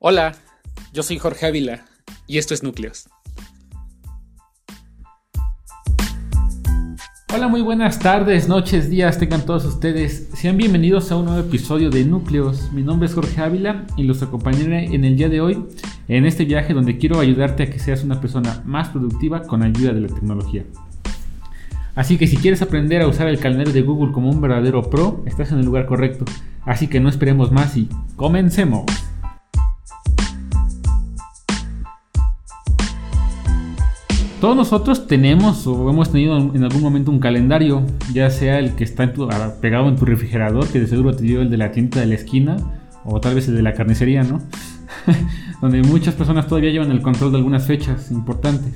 Hola, yo soy Jorge Ávila y esto es Núcleos. Hola, muy buenas tardes, noches, días, tengan todos ustedes. Sean bienvenidos a un nuevo episodio de Núcleos. Mi nombre es Jorge Ávila y los acompañaré en el día de hoy en este viaje donde quiero ayudarte a que seas una persona más productiva con ayuda de la tecnología. Así que si quieres aprender a usar el calendario de Google como un verdadero pro, estás en el lugar correcto. Así que no esperemos más y comencemos. Todos nosotros tenemos o hemos tenido en algún momento un calendario, ya sea el que está pegado en tu refrigerador, que de seguro te dio el de la tienda de la esquina, o tal vez el de la carnicería, ¿no? Donde muchas personas todavía llevan el control de algunas fechas importantes,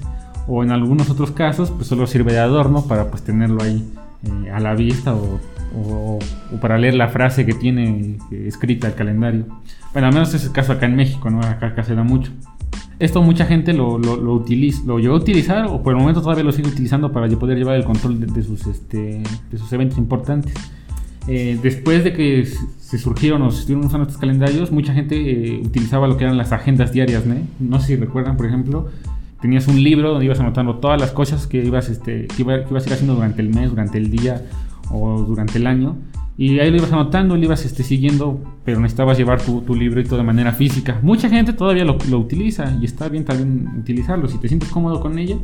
o en algunos otros casos, pues solo sirve de adorno para pues tenerlo ahí eh, a la vista o, para leer la frase que tiene escrita el calendario. Bueno, al menos es el caso acá en México, ¿no? Acá, acá se da mucho. Esto mucha gente lo, lo, utiliza, lo llegó a utilizar o por el momento todavía lo sigue utilizando para poder llevar el control de, sus, este, de sus eventos importantes. Eh, después de que se surgieron o se estuvieron usando estos calendarios, mucha gente eh, utilizaba lo que eran las agendas diarias. ¿no? no sé si recuerdan, por ejemplo, tenías un libro donde ibas anotando todas las cosas que ibas, este, que, iba, que ibas a ir haciendo durante el mes, durante el día o durante el año. Y ahí lo ibas anotando, lo ibas este, siguiendo, pero necesitabas llevar tu, tu, todo de manera física. Mucha gente todavía lo, lo, utiliza y está bien también utilizarlo. Si te sientes cómodo con ella,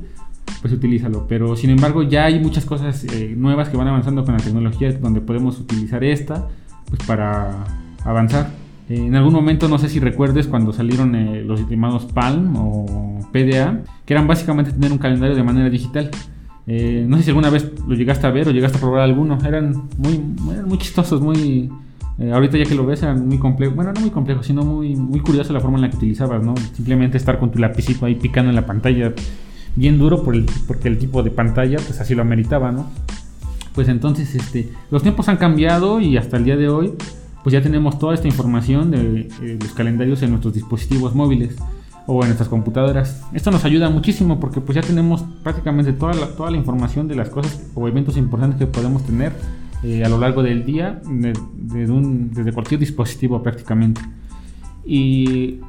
pues utilízalo. Pero sin embargo ya hay muchas cosas eh, nuevas que van avanzando con la tecnología donde podemos utilizar esta pues, para avanzar. Eh, en algún momento, no sé si recuerdes cuando salieron eh, los llamados Palm o PDA, que eran básicamente tener un calendario de manera digital. Eh, no sé si alguna vez lo llegaste a ver o llegaste a probar alguno. Eran muy, muy chistosos, muy... Eh, ahorita ya que lo ves eran muy complejos. Bueno, no muy complejos, sino muy, muy curioso la forma en la que utilizabas, ¿no? Simplemente estar con tu lapicito ahí picando en la pantalla bien duro por el, porque el tipo de pantalla pues así lo ameritaba, ¿no? Pues entonces este, los tiempos han cambiado y hasta el día de hoy pues ya tenemos toda esta información de eh, los calendarios en nuestros dispositivos móviles o en nuestras computadoras. Esto nos ayuda muchísimo porque pues ya tenemos prácticamente toda la, toda la información de las cosas o eventos importantes que podemos tener eh, a lo largo del día desde cualquier dispositivo prácticamente. Y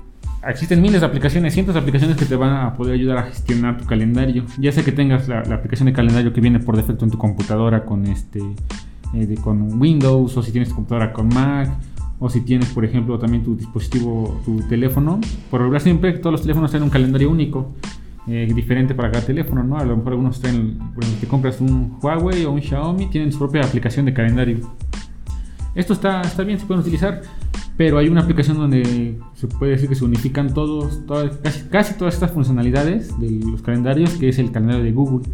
existen miles de aplicaciones, cientos de aplicaciones que te van a poder ayudar a gestionar tu calendario. Ya sea que tengas la, aplicación de calendario que viene por defecto en tu computadora con este eh, con Windows o si tienes tu computadora con Mac o si tienes, por ejemplo, también tu dispositivo, tu teléfono, por regular siempre todos los teléfonos tienen un calendario único, eh, diferente para cada teléfono, ¿no? A lo mejor algunos traen, bueno, te compras un Huawei o un Xiaomi, tienen su propia aplicación de calendario. Esto está, está bien, se pueden utilizar, pero hay una aplicación donde se puede decir que se unifican todos, casi, casi todas estas funcionalidades de los calendarios, que es el calendario de Google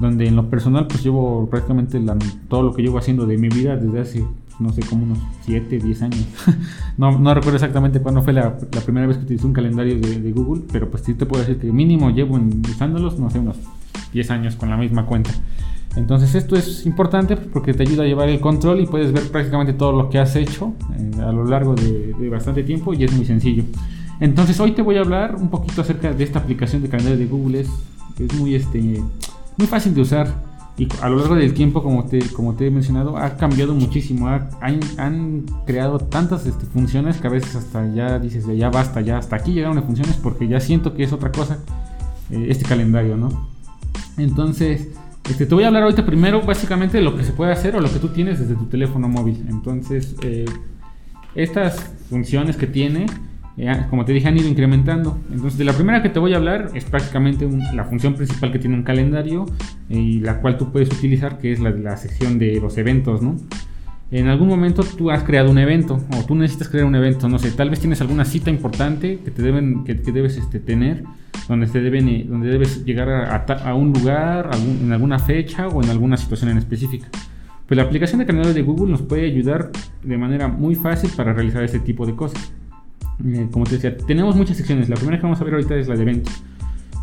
donde en lo personal pues llevo prácticamente todo lo que llevo haciendo de mi vida desde hace no sé, como unos 7, 10 años. no, no, recuerdo exactamente cuándo fue la, primera vez que utilicé un calendario de, Google, pero pues sí te puedo decir que mínimo llevo usándolos, no sé, unos 10 años con la misma cuenta. Entonces esto es importante porque te ayuda a llevar el control y puedes ver prácticamente todo lo que has hecho eh, a lo largo de, de, bastante tiempo y es muy sencillo. Entonces hoy te voy a hablar un poquito acerca de esta aplicación de calendario de Google. Es, es muy, este, muy fácil de usar y a lo largo del tiempo, como te, como te he mencionado, ha cambiado muchísimo. han, creado tantas este, funciones que a veces hasta ya dices, ya basta, ya hasta aquí llegaron las funciones porque ya siento que es otra cosa eh, este calendario, ¿no? Entonces, este, te voy a hablar ahorita primero básicamente de lo que se puede hacer o lo que tú tienes desde tu teléfono móvil. Entonces, eh, estas funciones que tiene como te dije, han ido incrementando. Entonces, de la primera que te voy a hablar es prácticamente la función principal que tiene un calendario eh, y la cual tú puedes utilizar, que es la de la sección de los eventos, ¿no? En algún momento tú has creado un evento o tú necesitas crear un evento, no sé, tal vez tienes alguna cita importante que te deben, que, debes este, tener, donde te deben, eh, donde debes llegar a, un lugar, en alguna fecha o en alguna situación en específica. Pues la aplicación de calendario de Google nos puede ayudar de manera muy fácil para realizar este tipo de cosas. Eh, como te decía, tenemos muchas secciones. La primera que vamos a ver ahorita es la de eventos,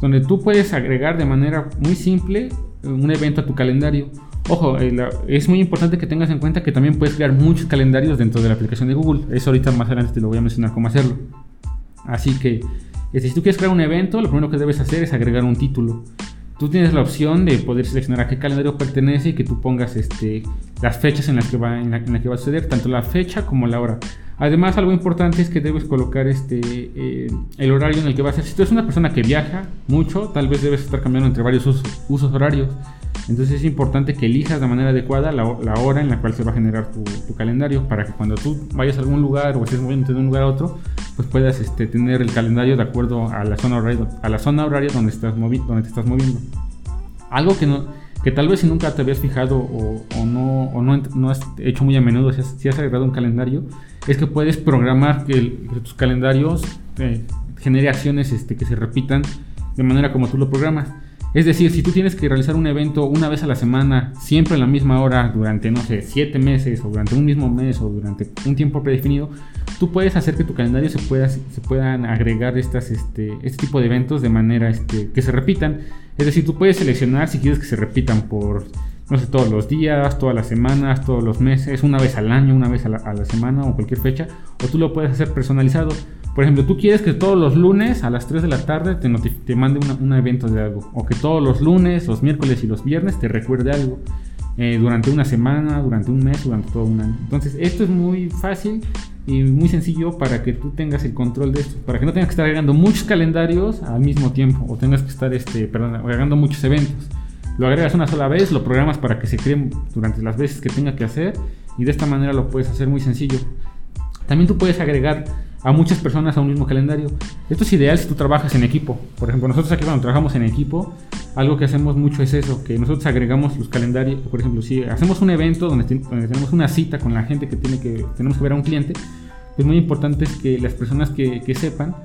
donde tú puedes agregar de manera muy simple eh, un evento a tu calendario. Ojo, eh, es muy importante que tengas en cuenta que también puedes crear muchos calendarios dentro de la aplicación de Google. Eso ahorita más adelante te lo voy a mencionar cómo hacerlo. Así que, si tú quieres crear un evento, lo primero que debes hacer es agregar un título. Tú tienes la opción de poder seleccionar a qué calendario pertenece y que tú pongas este, las fechas en las, que va, en, que va a suceder, tanto la fecha como la hora. Además, algo importante es que debes colocar este, eh, el horario en el que va a ser. Si tú eres una persona que viaja mucho, tal vez debes estar cambiando entre varios usos, horarios. Entonces es importante que elijas de manera adecuada la, hora en la cual se va a generar tu, calendario para que cuando tú vayas a algún lugar o estés moviendo de un lugar a otro, pues puedas este, tener el calendario de acuerdo a la zona horaria, a la zona horaria donde, estás donde te estás moviendo. Algo que, no, que tal vez si nunca te habías fijado o, no, o no, no, has hecho muy a menudo, si has, si has agregado un calendario, es que puedes programar que, tus calendarios eh, genere acciones este, que se repitan de manera como tú lo programas. Es decir, si tú tienes que realizar un evento una vez a la semana, siempre a la misma hora, durante, no sé, siete meses, o durante un mismo mes, o durante un tiempo predefinido, tú puedes hacer que tu calendario se, pueda, puedan agregar estas, este, este tipo de eventos de manera este, que se repitan. Es decir, tú puedes seleccionar si quieres que se repitan por, no sé, todos los días, todas las semanas, todos los meses, una vez al año, una vez a la semana o cualquier fecha, o tú lo puedes hacer personalizado. Por ejemplo, tú quieres que todos los lunes a las 3 de la tarde te, te mande un evento de algo. O que todos los lunes, los miércoles y los viernes te recuerde algo. Eh, durante una semana, durante un mes, durante todo un año. Entonces, esto es muy fácil y muy sencillo para que tú tengas el control de esto. Para que no tengas que estar agregando muchos calendarios al mismo tiempo. O tengas que estar este, perdón, agregando muchos eventos. Lo agregas una sola vez, lo programas para que se creen durante las veces que tenga que hacer. Y de esta manera lo puedes hacer muy sencillo. También tú puedes agregar a muchas personas a un mismo calendario. Esto es ideal si tú trabajas en equipo. Por ejemplo, nosotros aquí cuando trabajamos en equipo, algo que hacemos mucho es eso, que nosotros agregamos los calendarios. Por ejemplo, si hacemos un evento donde, tenemos una cita con la gente que, tiene que tenemos que ver a un cliente, es muy importante que las personas que, sepan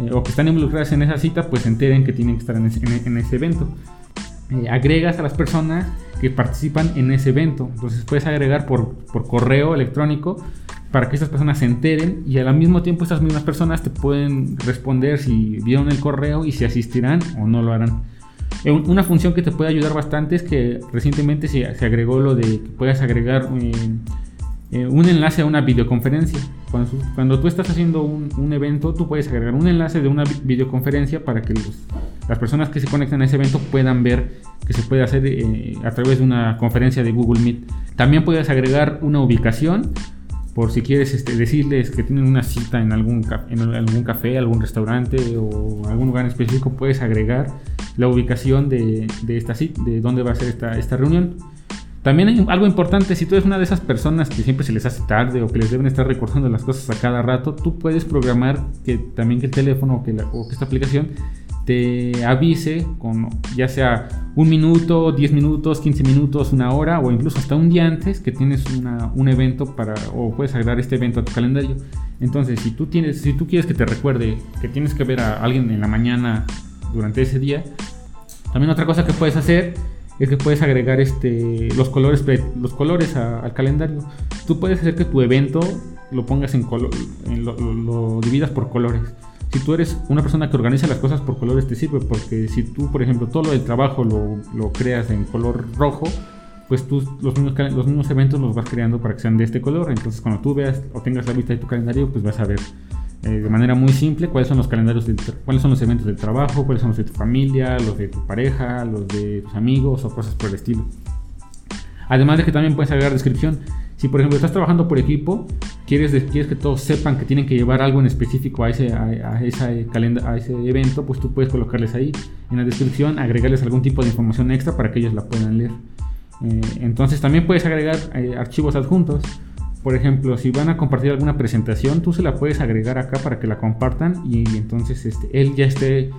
eh, o que están involucradas en esa cita, pues se enteren que tienen que estar en ese, evento. Eh, agregas a las personas que participan en ese evento. Entonces puedes agregar por, por correo electrónico para que estas personas se enteren y al mismo tiempo estas mismas personas te pueden responder si vieron el correo y si asistirán o no lo harán. Eh, una función que te puede ayudar bastante es que recientemente se, agregó lo de que puedas agregar eh, eh, un enlace a una videoconferencia. Cuando, tú estás haciendo un, evento, tú puedes agregar un enlace de una videoconferencia para que las personas que se conectan a ese evento puedan ver que se puede hacer a través de una conferencia de Google Meet. También puedes agregar una ubicación por si quieres este, decirles que tienen una cita en algún, en algún café, algún restaurante o algún lugar específico, puedes agregar la ubicación de, de esta cita, de dónde va a ser esta, esta reunión. También hay algo importante, si tú eres una de esas personas que siempre se les hace tarde o que les deben estar recordando las cosas a cada rato, tú puedes programar que también que el teléfono que o que esta aplicación te avise con ya sea un minuto, 10 minutos, 15 minutos, una hora o incluso hasta un día antes que tienes un evento para o puedes agregar este evento a tu calendario. Entonces, si tú tienes si tú quieres que te recuerde que tienes que ver a alguien en la mañana durante ese día, también otra cosa que puedes hacer es que puedes agregar este los colores los colores al calendario. Tú puedes hacer que tu evento lo pongas en color, lo dividas por colores si tú eres una persona que organiza las cosas por colores te sirve, porque si tú, por ejemplo, todo lo del trabajo lo, creas en color rojo, pues tú los mismos, los mismos eventos los vas creando para que sean de este color. Entonces cuando tú veas o tengas la vista de tu calendario, pues vas a ver eh, de manera muy simple cuáles son los calendarios, cuáles son los eventos del trabajo, cuáles son los de tu familia, los de tu pareja, los de tus amigos o cosas por el estilo. Además de que también puedes agregar descripción. Si por ejemplo estás trabajando por equipo, quieres, quieres que todos sepan que tienen que llevar algo en específico a ese, a, esa a ese evento, pues tú puedes colocarles ahí en la descripción, agregarles algún tipo de información extra para que ellos la puedan leer. Eh, entonces también puedes agregar eh, archivos adjuntos. Por ejemplo, si van a compartir alguna presentación, tú se la puedes agregar acá para que la compartan y, entonces este, él ya esté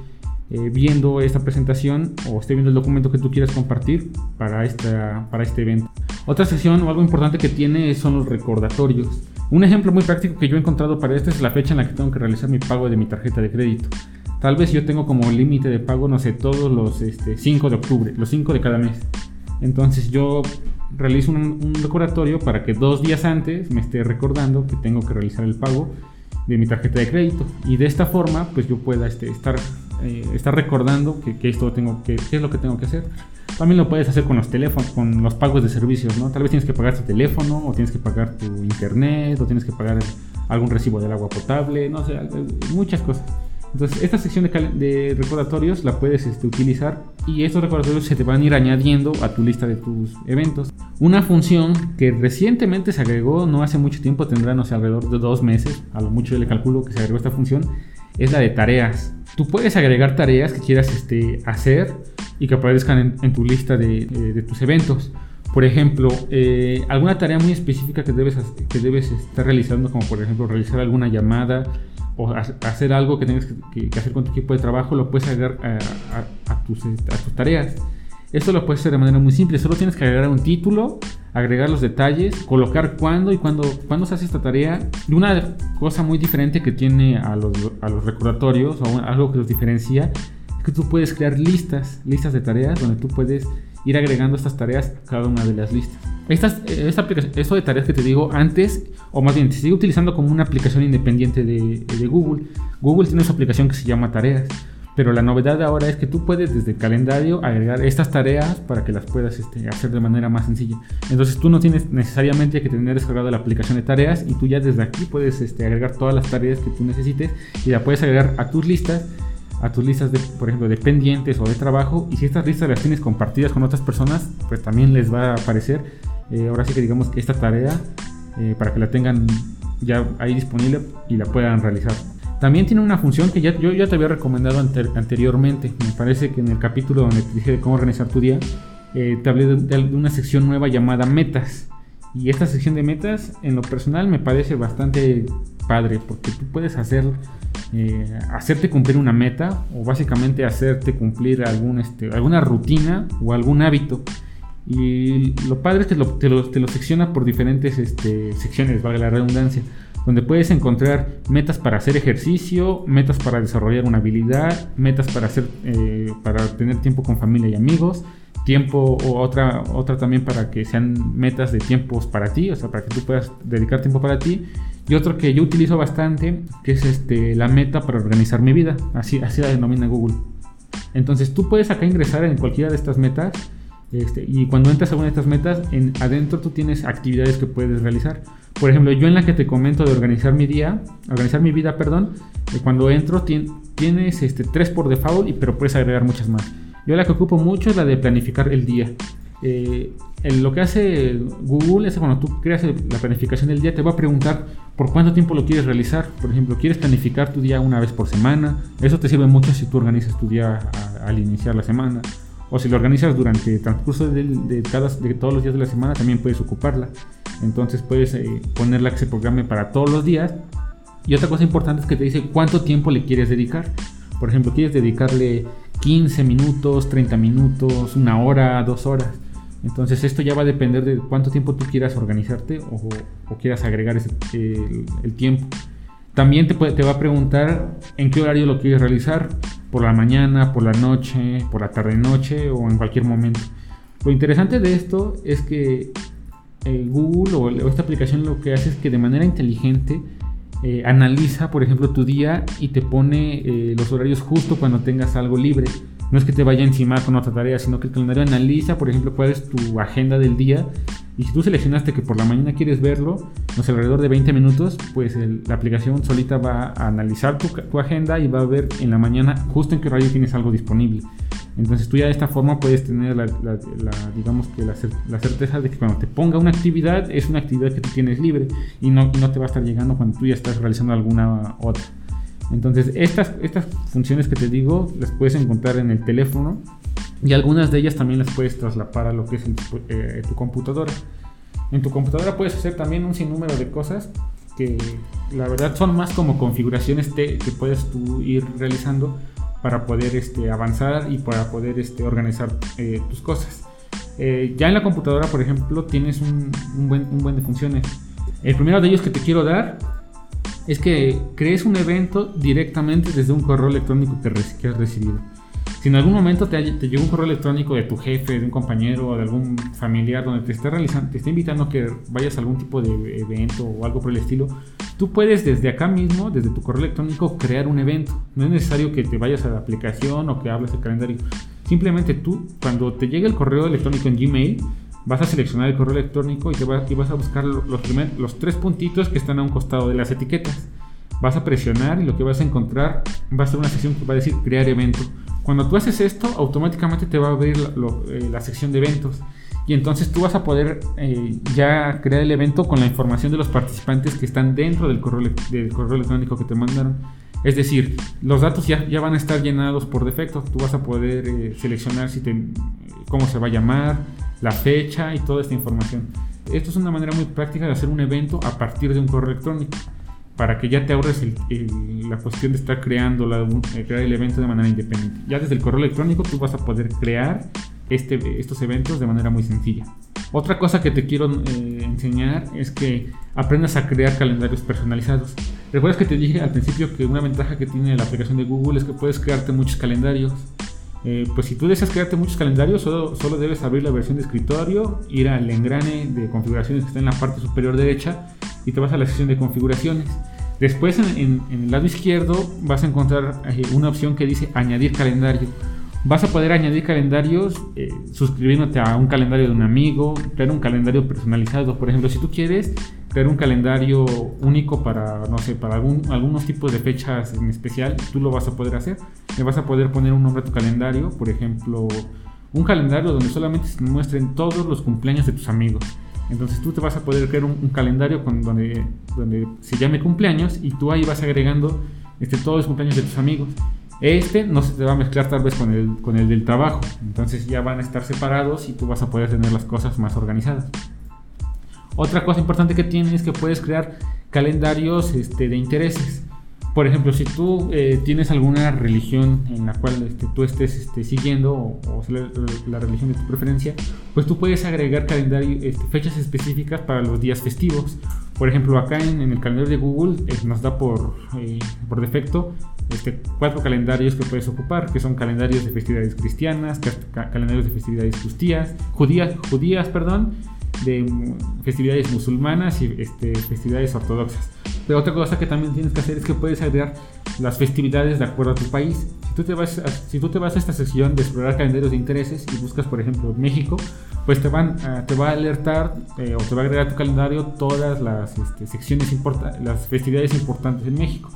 eh, viendo esta presentación o esté viendo el documento que tú quieras compartir para, esta, para este evento. Otra sección o algo importante que tiene son los recordatorios. Un ejemplo muy práctico que yo he encontrado para esto es la fecha en la que tengo que realizar mi pago de mi tarjeta de crédito. Tal vez yo tengo como límite de pago, no sé, todos los este, 5 de octubre, los 5 de cada mes. Entonces yo realizo un, recordatorio para que dos días antes me esté recordando que tengo que realizar el pago de mi tarjeta de crédito. Y de esta forma, pues yo pueda este, estar eh, estar recordando que, esto tengo que, es lo que tengo que hacer. También lo puedes hacer con los teléfonos, con los pagos de servicios, ¿no? Tal vez tienes que pagar tu teléfono, o tienes que pagar tu internet, o tienes que pagar algún recibo del agua potable, no sé, muchas cosas. Entonces, esta sección de, recordatorios la puedes este, utilizar y estos recordatorios se te van a ir añadiendo a tu lista de tus eventos. Una función que recientemente se agregó, no hace mucho tiempo, tendrá no sé, alrededor de dos meses, a lo mucho le calculo que se agregó esta función, es la de tareas. Tú puedes agregar tareas que quieras este, hacer y que aparezcan en, tu lista de, tus eventos. Por ejemplo, eh, alguna tarea muy específica que debes, que debes estar realizando, como por ejemplo realizar alguna llamada, o hacer algo que tengas que, hacer con tu equipo de trabajo, lo puedes agregar a, tus, tareas. Esto lo puedes hacer de manera muy simple. Solo tienes que agregar un título, agregar los detalles, colocar cuándo y cuándo, cuándo se hace esta tarea. Y una cosa muy diferente que tiene a los, a los recordatorios o algo que los diferencia es que tú puedes crear listas, listas de tareas donde tú puedes ir agregando estas tareas cada una de las listas. Estas, esta esto de tareas que te digo antes, o más bien, se sigue utilizando como una aplicación independiente de, de Google. Google tiene su aplicación que se llama Tareas. Pero la novedad ahora es que tú puedes desde el calendario agregar estas tareas para que las puedas este, hacer de manera más sencilla. Entonces tú no tienes necesariamente que tener descargada la aplicación de tareas y tú ya desde aquí puedes este, agregar todas las tareas que tú necesites y la puedes agregar a tus listas a tus listas por ejemplo, de pendientes o de trabajo. Y si estas listas las tienes compartidas con otras personas, pues también les va a aparecer. Eh, ahora sí que digamos que esta tarea eh, para que la tengan ya ahí disponible y la puedan realizar. También tiene una función que ya, yo ya te había recomendado anteriormente. Me parece que en el capítulo donde te dije de cómo organizar tu día, eh, te hablé de, una sección nueva llamada metas. Y esta sección de metas, en lo personal, me parece bastante padre porque tú puedes hacer eh, hacerte cumplir una meta o básicamente hacerte cumplir algún, este, alguna rutina o algún hábito. Y lo padre es que te, lo, secciona por diferentes este, secciones, valga la redundancia, donde puedes encontrar metas para hacer ejercicio, metas para desarrollar una habilidad, metas para, hacer, eh, para tener tiempo con familia y amigos, tiempo o otra, otra también para que sean metas de tiempos para ti, o sea, para que tú puedas dedicar tiempo para ti y otro que yo utilizo bastante, que es este, la meta para organizar mi vida. Así, así la denomina Google. Entonces tú puedes acá ingresar en cualquiera de estas metas. Este, y cuando entras a una de estas metas, en, adentro tú tienes actividades que puedes realizar. Por ejemplo, yo en la que te comento de organizar mi día, organizar mi vida, perdón, eh, cuando entro tienes este, tres por default, y, pero puedes agregar muchas más. Yo la que ocupo mucho es la de planificar el día. Eh, lo que hace Google es cuando tú creas la planificación del día, te va a preguntar por cuánto tiempo lo quieres realizar. Por ejemplo, quieres planificar tu día una vez por semana. Eso te sirve mucho si tú organizas tu día al iniciar la semana. O si lo organizas durante el transcurso de, todos los días de la semana, también puedes ocuparla. Entonces puedes eh, ponerla que se programe para todos los días. Y otra cosa importante es que te dice cuánto tiempo le quieres dedicar. Por ejemplo, quieres dedicarle 15 minutos, 30 minutos, una hora, dos horas. Entonces esto ya va a depender de cuánto tiempo tú quieras organizarte o, quieras agregar el, tiempo. También te, te va a preguntar en qué horario lo quieres realizar, por la mañana, por la noche, por la tarde-noche o en cualquier momento. Lo interesante de esto es que Google o, esta aplicación lo que hace es que de manera inteligente eh, analiza, por ejemplo, tu día y te pone eh, los horarios justo cuando tengas algo libre no es que te vaya encima con otra tarea, sino que el calendario analiza, por ejemplo, cuál es tu agenda del día. Y si tú seleccionaste que por la mañana quieres verlo, no alrededor de 20 minutos, pues la aplicación solita va a analizar tu, agenda y va a ver en la mañana justo en qué horario tienes algo disponible. Entonces tú ya de esta forma puedes tener la, digamos que la, certeza de que cuando te ponga una actividad es una actividad que tú tienes libre y no, y no te va a estar llegando cuando tú ya estás realizando alguna otra. Entonces, estas, estas funciones que te digo las puedes encontrar en el teléfono y algunas de ellas también las puedes traslapar a lo que es eh, tu computadora. En tu computadora puedes hacer también un sinnúmero de cosas que la verdad son más como configuraciones que puedes tú ir realizando para poder este, avanzar y para poder este, organizar eh, tus cosas. Eh, ya en la computadora, por ejemplo, tienes un, buen, un buen de funciones. El primero de ellos que te quiero dar es que crees un evento directamente desde un correo electrónico que, has recibido. Si en algún momento te, llegó un correo electrónico de tu jefe, de un compañero o de algún familiar donde te está realizando, te está invitando a que vayas a algún tipo de evento o algo por el estilo, tú puedes desde acá mismo, desde tu correo electrónico, crear un evento. No es necesario que te vayas a la aplicación o que hables el calendario. Simplemente tú, cuando te llegue el correo electrónico en Gmail, vas a seleccionar el correo electrónico y, te vas a buscar los, los tres puntitos que están a un costado de las etiquetas. vas a presionar y lo que vas a encontrar va a ser una sección que va a decir crear evento. Cuando tú haces esto, automáticamente te va a abrir la, eh, sección de eventos. Y entonces tú vas a poder eh, ya crear el evento con la información de los participantes que están dentro del correo, del correo electrónico que te mandaron. Es decir, los datos ya, ya van a estar llenados por defecto. Tú vas a poder eh, seleccionar si te, cómo se va a llamar, la fecha y toda esta información. Esto es una manera muy práctica de hacer un evento a partir de un correo electrónico para que ya te ahorres la cuestión de estar creando eh, crear el evento de manera independiente. Ya desde el correo electrónico tú vas a poder crear este, estos eventos de manera muy sencilla. Otra cosa que te quiero eh, enseñar es que aprendas a crear calendarios personalizados. ¿Recuerdas que te dije al principio que una ventaja que tiene la aplicación de Google es que puedes crearte muchos calendarios? Eh, pues si tú deseas crearte muchos calendarios, solo, solo, debes abrir la versión de escritorio, ir al engrane de configuraciones que está en la parte superior derecha y te vas a la sección de configuraciones. Después en, el lado izquierdo vas a encontrar eh, una opción que dice añadir calendario. Vas a poder añadir calendarios eh, suscribiéndote a un calendario de un amigo, crear un calendario personalizado. Por ejemplo, si tú quieres crear un calendario único para, no sé, para algún, algunos tipos de fechas en especial, tú lo vas a poder hacer. Le vas a poder poner un nombre a tu calendario, por ejemplo, un calendario donde solamente se muestren todos los cumpleaños de tus amigos. Entonces tú te vas a poder crear un, calendario con, donde, donde se llame cumpleaños y tú ahí vas agregando este, todos los cumpleaños de tus amigos. Este no se te va a mezclar tal vez con el, con el del trabajo. Entonces ya van a estar separados y tú vas a poder tener las cosas más organizadas. Otra cosa importante que tienes es que puedes crear calendarios este, de intereses. Por ejemplo, si tú eh, tienes alguna religión en la cual este, tú estés este, siguiendo o, la, religión de tu preferencia, pues tú puedes agregar calendario, este, fechas específicas para los días festivos. Por ejemplo, acá en, el calendario de Google eh, nos da por, eh, por defecto este, cuatro calendarios que puedes ocupar, que son calendarios de festividades cristianas, calendarios de festividades judías, judías, judías perdón, de festividades musulmanas y este, festividades ortodoxas. Pero otra cosa que también tienes que hacer es que puedes agregar las festividades de acuerdo a tu país. Si tú te vas a, si tú te vas a esta sección de explorar calendarios de intereses y buscas, por ejemplo, México, pues te, van te va a alertar eh, o te va a agregar a tu calendario todas las este, secciones importantes, las festividades importantes en México.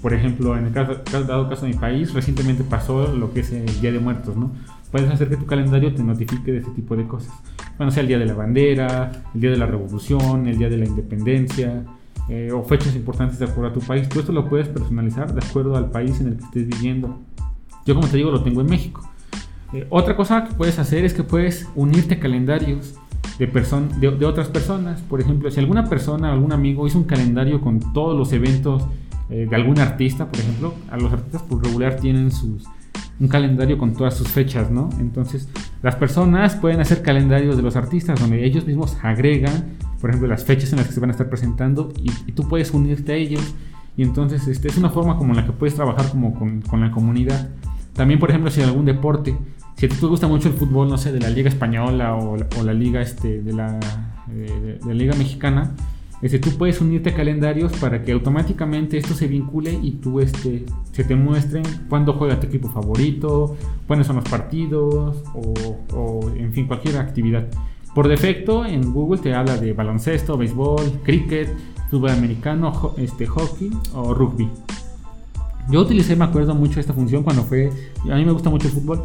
Por ejemplo, en el caso, dado caso de mi país, recientemente pasó lo que es el Día de Muertos, ¿no? Puedes hacer que tu calendario te notifique de este tipo de cosas bueno, sea el día de la bandera, el día de la revolución, el día de la independencia, eh, o fechas importantes de acuerdo a tu país. Tú esto lo puedes personalizar de acuerdo al país en el que estés viviendo. Yo como te digo lo tengo en México. Eh, otra cosa que puedes hacer es que puedes unirte a calendarios de, de, otras personas. Por ejemplo, si alguna persona, algún amigo hizo un calendario con todos los eventos eh, de algún artista, por ejemplo, a los artistas por regular tienen sus un calendario con todas sus fechas, ¿no? Entonces, las personas pueden hacer calendarios de los artistas donde ellos mismos agregan, por ejemplo, las fechas en las que se van a estar presentando y, tú puedes unirte a ellos. Y entonces, este, es una forma como en la que puedes trabajar como con, la comunidad. También, por ejemplo, si hay algún deporte, si a ti te gusta mucho el fútbol, no sé, de la Liga Española o, la Liga, este, de, la, eh, de la Liga Mexicana, este, tú puedes unirte a calendarios para que automáticamente esto se vincule y tú este, se te muestren cuándo juega tu equipo favorito, cuáles son los partidos o, en fin cualquier actividad. Por defecto en Google te habla de baloncesto, béisbol, cricket, fútbol americano, este, hockey o rugby. Yo utilicé, me acuerdo mucho esta función cuando fue, a mí me gusta mucho el fútbol,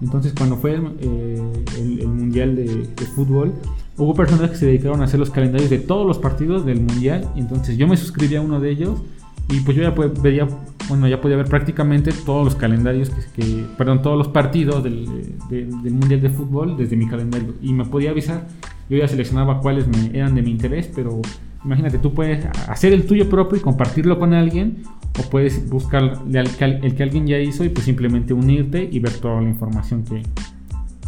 entonces cuando fue el, eh, mundial de fútbol, hubo personas que se dedicaron a hacer los calendarios de todos los partidos del mundial. Entonces yo me suscribí a uno de ellos y pues yo ya veía, bueno, ya podía ver prácticamente todos los calendarios que, perdón, todos los partidos del, mundial de fútbol desde mi calendario y me podía avisar. Yo ya seleccionaba cuáles me eran de mi interés, pero imagínate, tú puedes hacer el tuyo propio y compartirlo con alguien o puedes buscar el que, alguien ya hizo y pues simplemente unirte y ver toda la información que,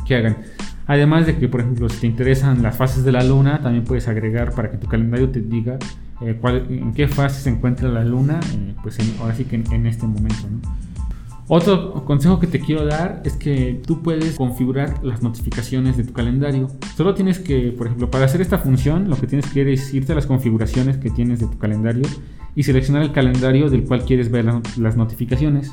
que hagan. Además de que, por ejemplo, si te interesan las fases de la luna, también puedes agregar para que tu calendario te diga eh, en qué fase se encuentra la luna, eh, pues ahora sí que en, este momento. Otro consejo que te quiero dar es que tú puedes configurar las notificaciones de tu calendario. Solo tienes que, por ejemplo, para hacer esta función, lo que tienes que hacer es irte a las configuraciones que tienes de tu calendario y seleccionar el calendario del cual quieres ver las notificaciones.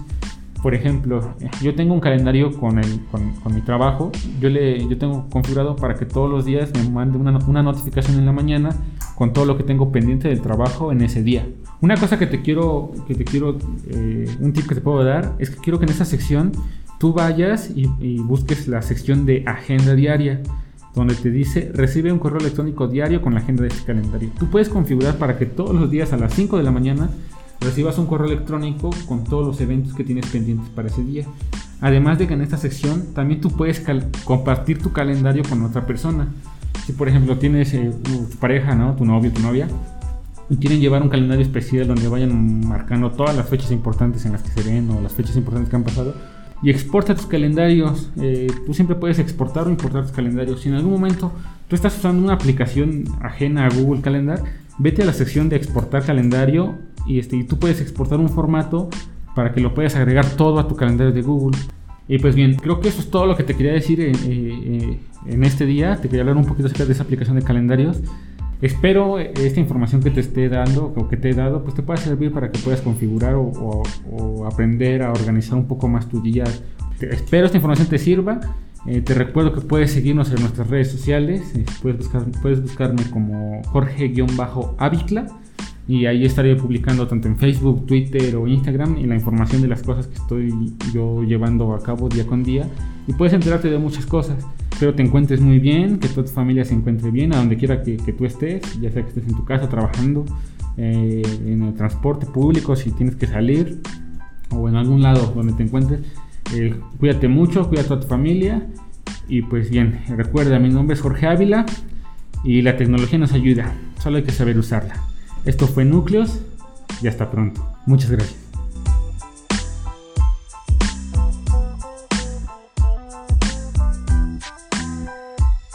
Por ejemplo, yo tengo un calendario con, el, con, mi trabajo. Yo, le, yo tengo configurado para que todos los días me mande una, una, notificación en la mañana con todo lo que tengo pendiente del trabajo en ese día. Una cosa que te quiero, que te quiero, eh, un tip que te puedo dar es que quiero que en esa sección tú vayas y, busques la sección de agenda diaria, donde te dice recibe un correo electrónico diario con la agenda de este calendario. Tú puedes configurar para que todos los días a las 5 de la mañana recibas un correo electrónico con todos los eventos que tienes pendientes para ese día. Además de que en esta sección también tú puedes compartir tu calendario con otra persona. Si por ejemplo tienes eh, tu pareja, ¿no? tu novio, tu novia, y quieren llevar un calendario especial donde vayan marcando todas las fechas importantes en las que se ven o las fechas importantes que han pasado, y exporta tus calendarios. Eh, tú siempre puedes exportar o importar tus calendarios. Si en algún momento tú estás usando una aplicación ajena a Google Calendar, vete a la sección de exportar calendario y, este, tú puedes exportar un formato para que lo puedas agregar todo a tu calendario de Google. Y pues bien, creo que eso es todo lo que te quería decir en, eh, en este día. Te quería hablar un poquito acerca de esa aplicación de calendarios. Espero esta información que te esté dando o que te he dado pues te pueda servir para que puedas configurar o, aprender a organizar un poco más tu día. Espero esta información te sirva. Eh, te recuerdo que puedes seguirnos en nuestras redes sociales. Eh, puedes, puedes buscarme como Jorge-Avicla y ahí estaré publicando tanto en Facebook, Twitter o Instagram y la información de las cosas que estoy yo llevando a cabo día con día. Y puedes enterarte de muchas cosas. Espero te encuentres muy bien, que toda tu familia se encuentre bien, a donde quiera que, tú estés, ya sea que estés en tu casa trabajando, eh, en el transporte público, si tienes que salir, o en algún lado donde te encuentres. Eh, cuídate mucho, cuida a toda tu familia. Y pues bien, recuerda, mi nombre es Jorge Ávila y la tecnología nos ayuda, solo hay que saber usarla. Esto fue Núcleos y hasta pronto. Muchas gracias.